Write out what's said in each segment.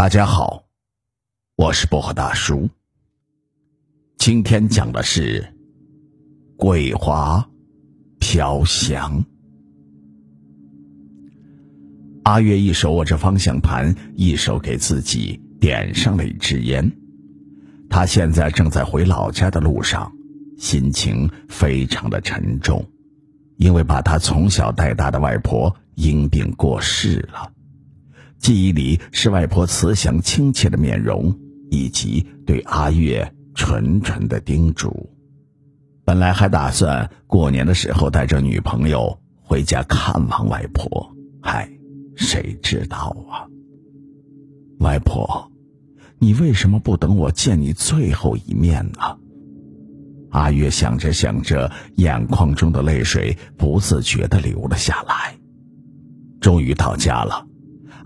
大家好，我是薄荷大叔。今天讲的是桂花飘香。阿月一手握着方向盘，一手给自己点上了一支烟。他现在正在回老家的路上，心情非常的沉重，因为把他从小带大的外婆因病过世了。记忆里是外婆慈祥亲切的面容，以及对阿月纯纯的叮嘱。本来还打算过年的时候带着女朋友回家看望外婆，嗨，谁知道啊？外婆，你为什么不等我见你最后一面呢？阿月想着想着，眼眶中的泪水不自觉的流了下来。终于到家了。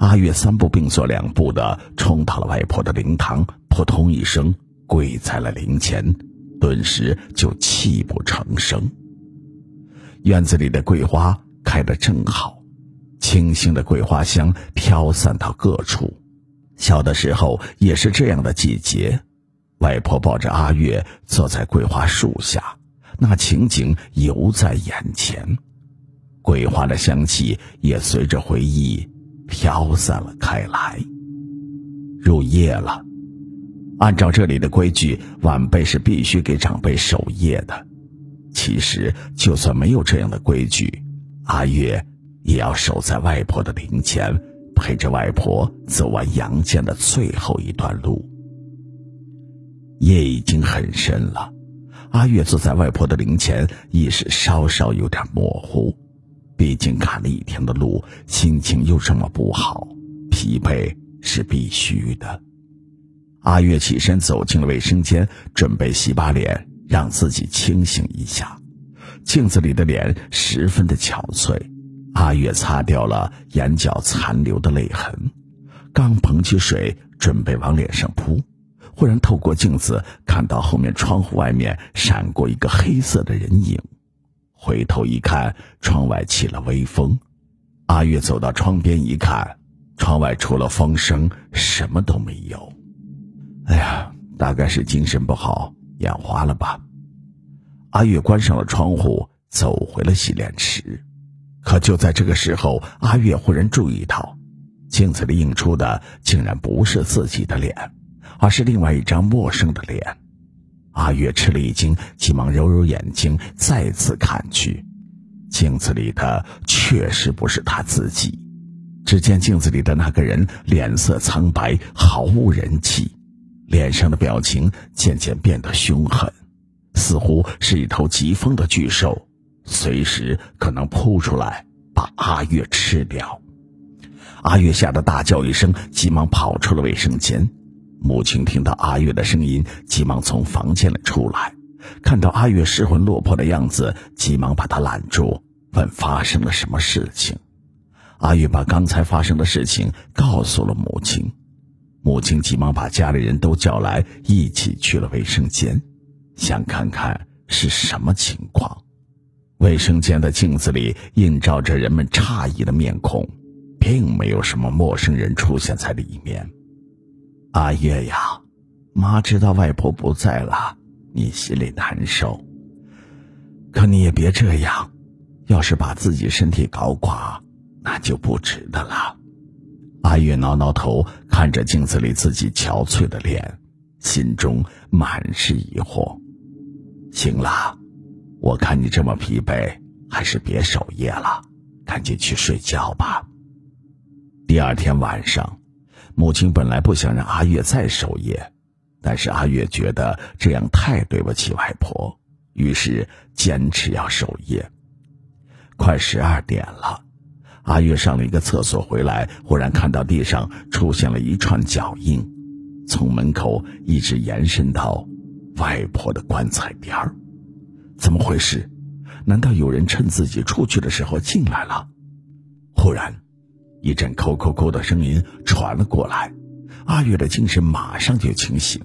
阿月三步并作两步的冲到了外婆的灵堂，扑通一声跪在了灵前，顿时就泣不成声。院子里的桂花开得正好，清新的桂花香飘散到各处。小的时候也是这样的季节，外婆抱着阿月坐在桂花树下，那情景犹在眼前，桂花的香气也随着回忆。飘散了开来。入夜了，按照这里的规矩，晚辈是必须给长辈守夜的。其实，就算没有这样的规矩，阿月也要守在外婆的灵前，陪着外婆走完阳间的最后一段路。夜已经很深了，阿月坐在外婆的灵前，意识稍稍有点模糊。毕竟赶了一天的路，心情又这么不好，疲惫是必须的。阿月起身走进了卫生间，准备洗把脸，让自己清醒一下。镜子里的脸十分的憔悴，阿月擦掉了眼角残留的泪痕，刚捧起水准备往脸上扑，忽然透过镜子看到后面窗户外面闪过一个黑色的人影。回头一看，窗外起了微风。阿月走到窗边一看，窗外除了风声，什么都没有。哎呀，大概是精神不好，眼花了吧？阿月关上了窗户，走回了洗脸池。可就在这个时候，阿月忽然注意到，镜子里映出的竟然不是自己的脸，而是另外一张陌生的脸。阿月吃了一惊，急忙揉揉眼睛，再次看去，镜子里的确实不是他自己。只见镜子里的那个人脸色苍白，毫无人气，脸上的表情渐渐变得凶狠，似乎是一头疾风的巨兽，随时可能扑出来把阿月吃掉。阿月吓得大叫一声，急忙跑出了卫生间。母亲听到阿月的声音，急忙从房间里出来，看到阿月失魂落魄的样子，急忙把她拦住，问发生了什么事情。阿月把刚才发生的事情告诉了母亲，母亲急忙把家里人都叫来，一起去了卫生间，想看看是什么情况。卫生间的镜子里映照着人们诧异的面孔，并没有什么陌生人出现在里面。阿月呀，妈知道外婆不在了，你心里难受。可你也别这样，要是把自己身体搞垮，那就不值得了。阿月挠挠头，看着镜子里自己憔悴的脸，心中满是疑惑。行了，我看你这么疲惫，还是别守夜了，赶紧去睡觉吧。第二天晚上。母亲本来不想让阿月再守夜，但是阿月觉得这样太对不起外婆，于是坚持要守夜。快十二点了，阿月上了一个厕所回来，忽然看到地上出现了一串脚印，从门口一直延伸到外婆的棺材边儿。怎么回事？难道有人趁自己出去的时候进来了？忽然。一阵“扣扣扣”的声音传了过来，阿月的精神马上就清醒。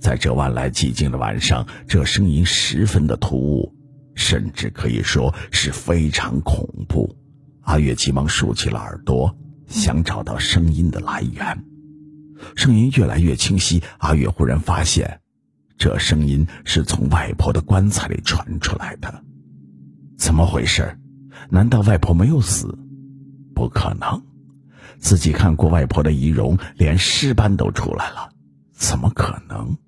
在这万来寂静的晚上，这声音十分的突兀，甚至可以说是非常恐怖。阿月急忙竖起了耳朵，想找到声音的来源。声音越来越清晰。阿月忽然发现，这声音是从外婆的棺材里传出来的。怎么回事？难道外婆没有死？不可能，自己看过外婆的遗容，连尸斑都出来了，怎么可能？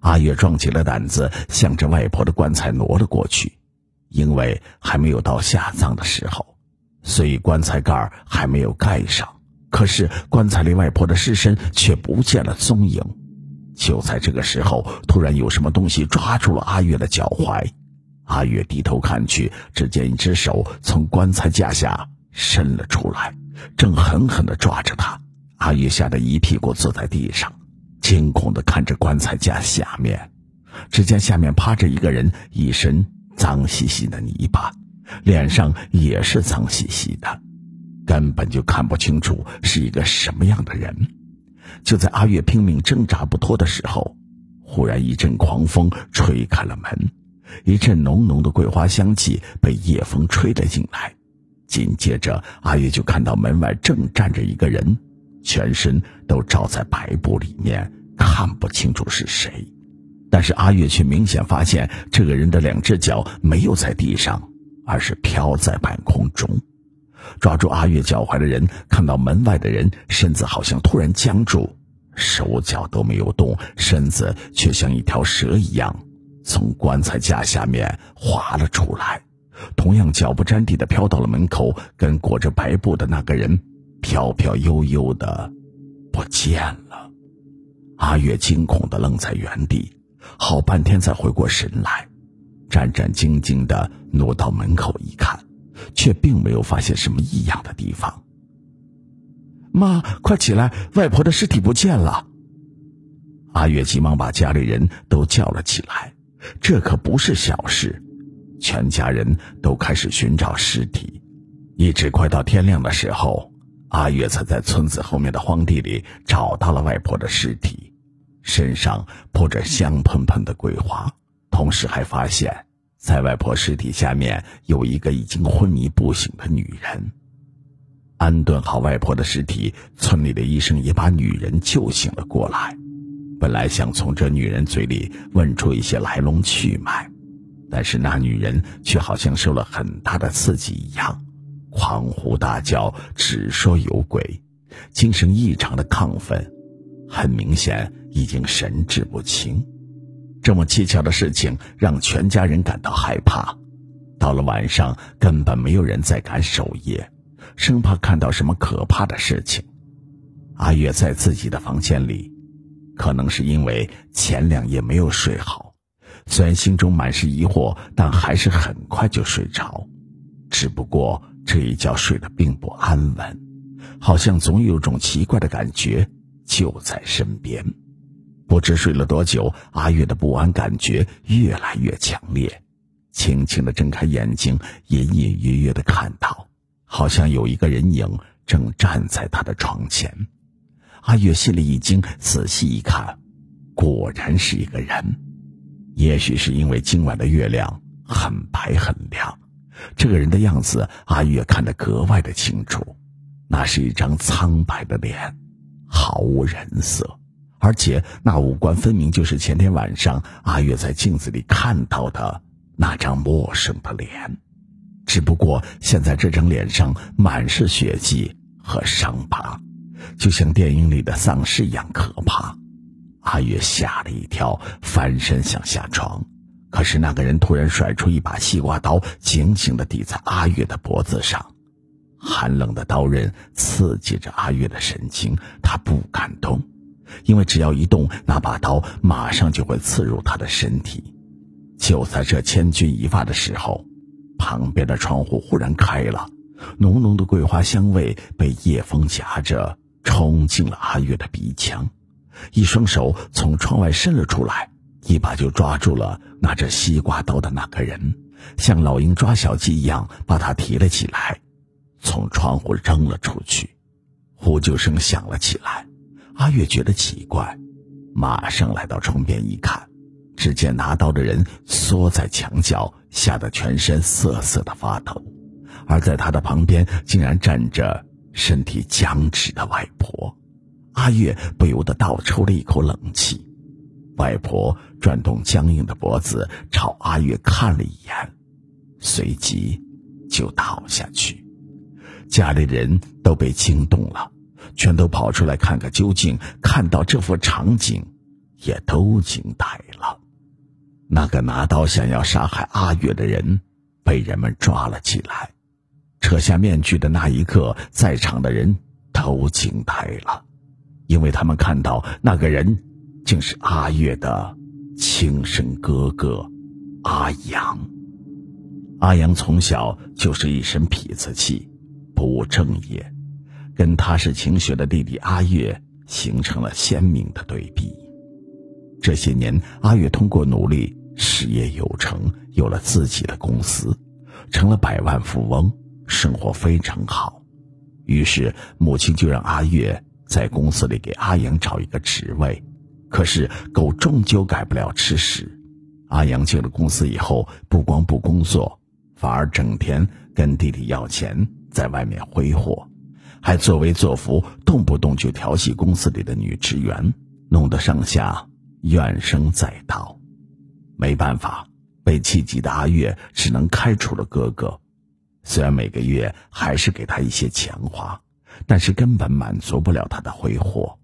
阿月壮起了胆子，向着外婆的棺材挪了过去。因为还没有到下葬的时候，所以棺材盖还没有盖上。可是棺材里外婆的尸身却不见了踪影。就在这个时候，突然有什么东西抓住了阿月的脚踝。阿月低头看去，只见一只手从棺材架下伸了出来，正狠狠地抓着他。阿月吓得一屁股坐在地上，惊恐地看着棺材架下面，只见下面趴着一个人，一身。脏兮兮的泥巴，脸上也是脏兮兮的，根本就看不清楚是一个什么样的人。就在阿月拼命挣扎不脱的时候，忽然一阵狂风吹开了门，一阵浓浓的桂花香气被夜风吹了进来。紧接着，阿月就看到门外正站着一个人，全身都罩在白布里面，看不清楚是谁。但是阿月却明显发现，这个人的两只脚没有在地上，而是飘在半空中。抓住阿月脚踝的人看到门外的人身子好像突然僵住，手脚都没有动，身子却像一条蛇一样从棺材架下面滑了出来，同样脚不沾地的飘到了门口，跟裹着白布的那个人飘飘悠悠的不见了。阿月惊恐的愣在原地。好半天才回过神来，战战兢兢的挪到门口一看，却并没有发现什么异样的地方。妈，快起来！外婆的尸体不见了。阿月急忙把家里人都叫了起来，这可不是小事，全家人都开始寻找尸体，一直快到天亮的时候，阿月才在村子后面的荒地里找到了外婆的尸体。身上铺着香喷喷的桂花，同时还发现，在外婆尸体下面有一个已经昏迷不醒的女人。安顿好外婆的尸体，村里的医生也把女人救醒了过来。本来想从这女人嘴里问出一些来龙去脉，但是那女人却好像受了很大的刺激一样，狂呼大叫，只说有鬼，精神异常的亢奋。很明显，已经神志不清。这么蹊跷的事情让全家人感到害怕。到了晚上，根本没有人再敢守夜，生怕看到什么可怕的事情。阿月在自己的房间里，可能是因为前两夜没有睡好，虽然心中满是疑惑，但还是很快就睡着。只不过这一觉睡得并不安稳，好像总有种奇怪的感觉。就在身边，不知睡了多久，阿月的不安感觉越来越强烈。轻轻的睁开眼睛，隐隐约约的看到，好像有一个人影正站在他的床前。阿月心里一惊，仔细一看，果然是一个人。也许是因为今晚的月亮很白很亮，这个人的样子阿月看得格外的清楚，那是一张苍白的脸。毫无人色，而且那五官分明就是前天晚上阿月在镜子里看到的那张陌生的脸，只不过现在这张脸上满是血迹和伤疤，就像电影里的丧尸一样可怕。阿月吓了一跳，翻身想下床，可是那个人突然甩出一把西瓜刀，紧紧地抵在阿月的脖子上。寒冷的刀刃刺激着阿月的神经，他不敢动，因为只要一动，那把刀马上就会刺入他的身体。就在这千钧一发的时候，旁边的窗户忽然开了，浓浓的桂花香味被夜风夹着冲进了阿月的鼻腔，一双手从窗外伸了出来，一把就抓住了拿着西瓜刀的那个人，像老鹰抓小鸡一样把他提了起来。从窗户扔了出去，呼救声响了起来。阿月觉得奇怪，马上来到窗边一看，只见拿刀的人缩在墙角，吓得全身瑟瑟的发抖。而在他的旁边，竟然站着身体僵直的外婆。阿月不由得倒抽了一口冷气。外婆转动僵硬的脖子，朝阿月看了一眼，随即就倒下去。家里人都被惊动了，全都跑出来看个究竟。看到这幅场景，也都惊呆了。那个拿刀想要杀害阿月的人，被人们抓了起来。扯下面具的那一刻，在场的人都惊呆了，因为他们看到那个人。竟是阿月的亲生哥哥阿阳。阿阳从小就是一身痞子气，不务正业，跟踏实勤学的弟弟阿月形成了鲜明的对比。这些年，阿月通过努力，事业有成，有了自己的公司，成了百万富翁，生活非常好。于是，母亲就让阿月在公司里给阿阳找一个职位。可是狗终究改不了吃屎。阿阳进了公司以后，不光不工作，反而整天跟弟弟要钱，在外面挥霍，还作威作福，动不动就调戏公司里的女职员，弄得上下怨声载道。没办法，被气急的阿月只能开除了哥哥。虽然每个月还是给他一些钱花，但是根本满足不了他的挥霍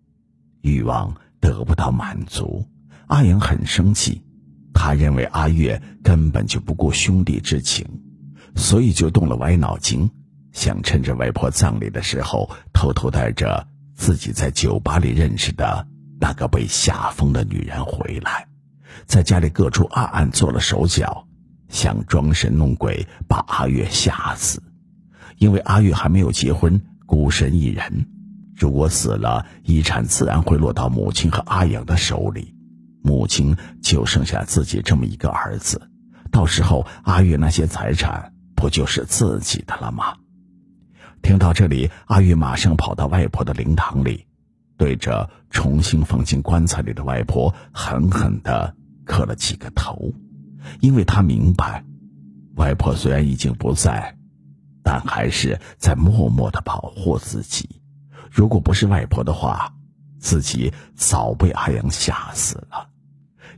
欲望。得不到满足，阿阳很生气。他认为阿月根本就不顾兄弟之情，所以就动了歪脑筋，想趁着外婆葬礼的时候，偷偷带着自己在酒吧里认识的那个被吓疯的女人回来，在家里各处暗暗做了手脚，想装神弄鬼把阿月吓死。因为阿月还没有结婚，孤身一人。如果死了，遗产自然会落到母亲和阿阳的手里，母亲就剩下自己这么一个儿子，到时候阿月那些财产不就是自己的了吗？听到这里，阿玉马上跑到外婆的灵堂里，对着重新放进棺材里的外婆狠狠地磕了几个头，因为他明白，外婆虽然已经不在，但还是在默默的保护自己。如果不是外婆的话，自己早被阿阳吓死了。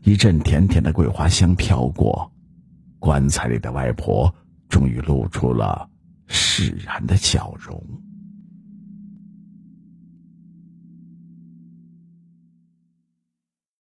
一阵甜甜的桂花香飘过，棺材里的外婆终于露出了释然的笑容。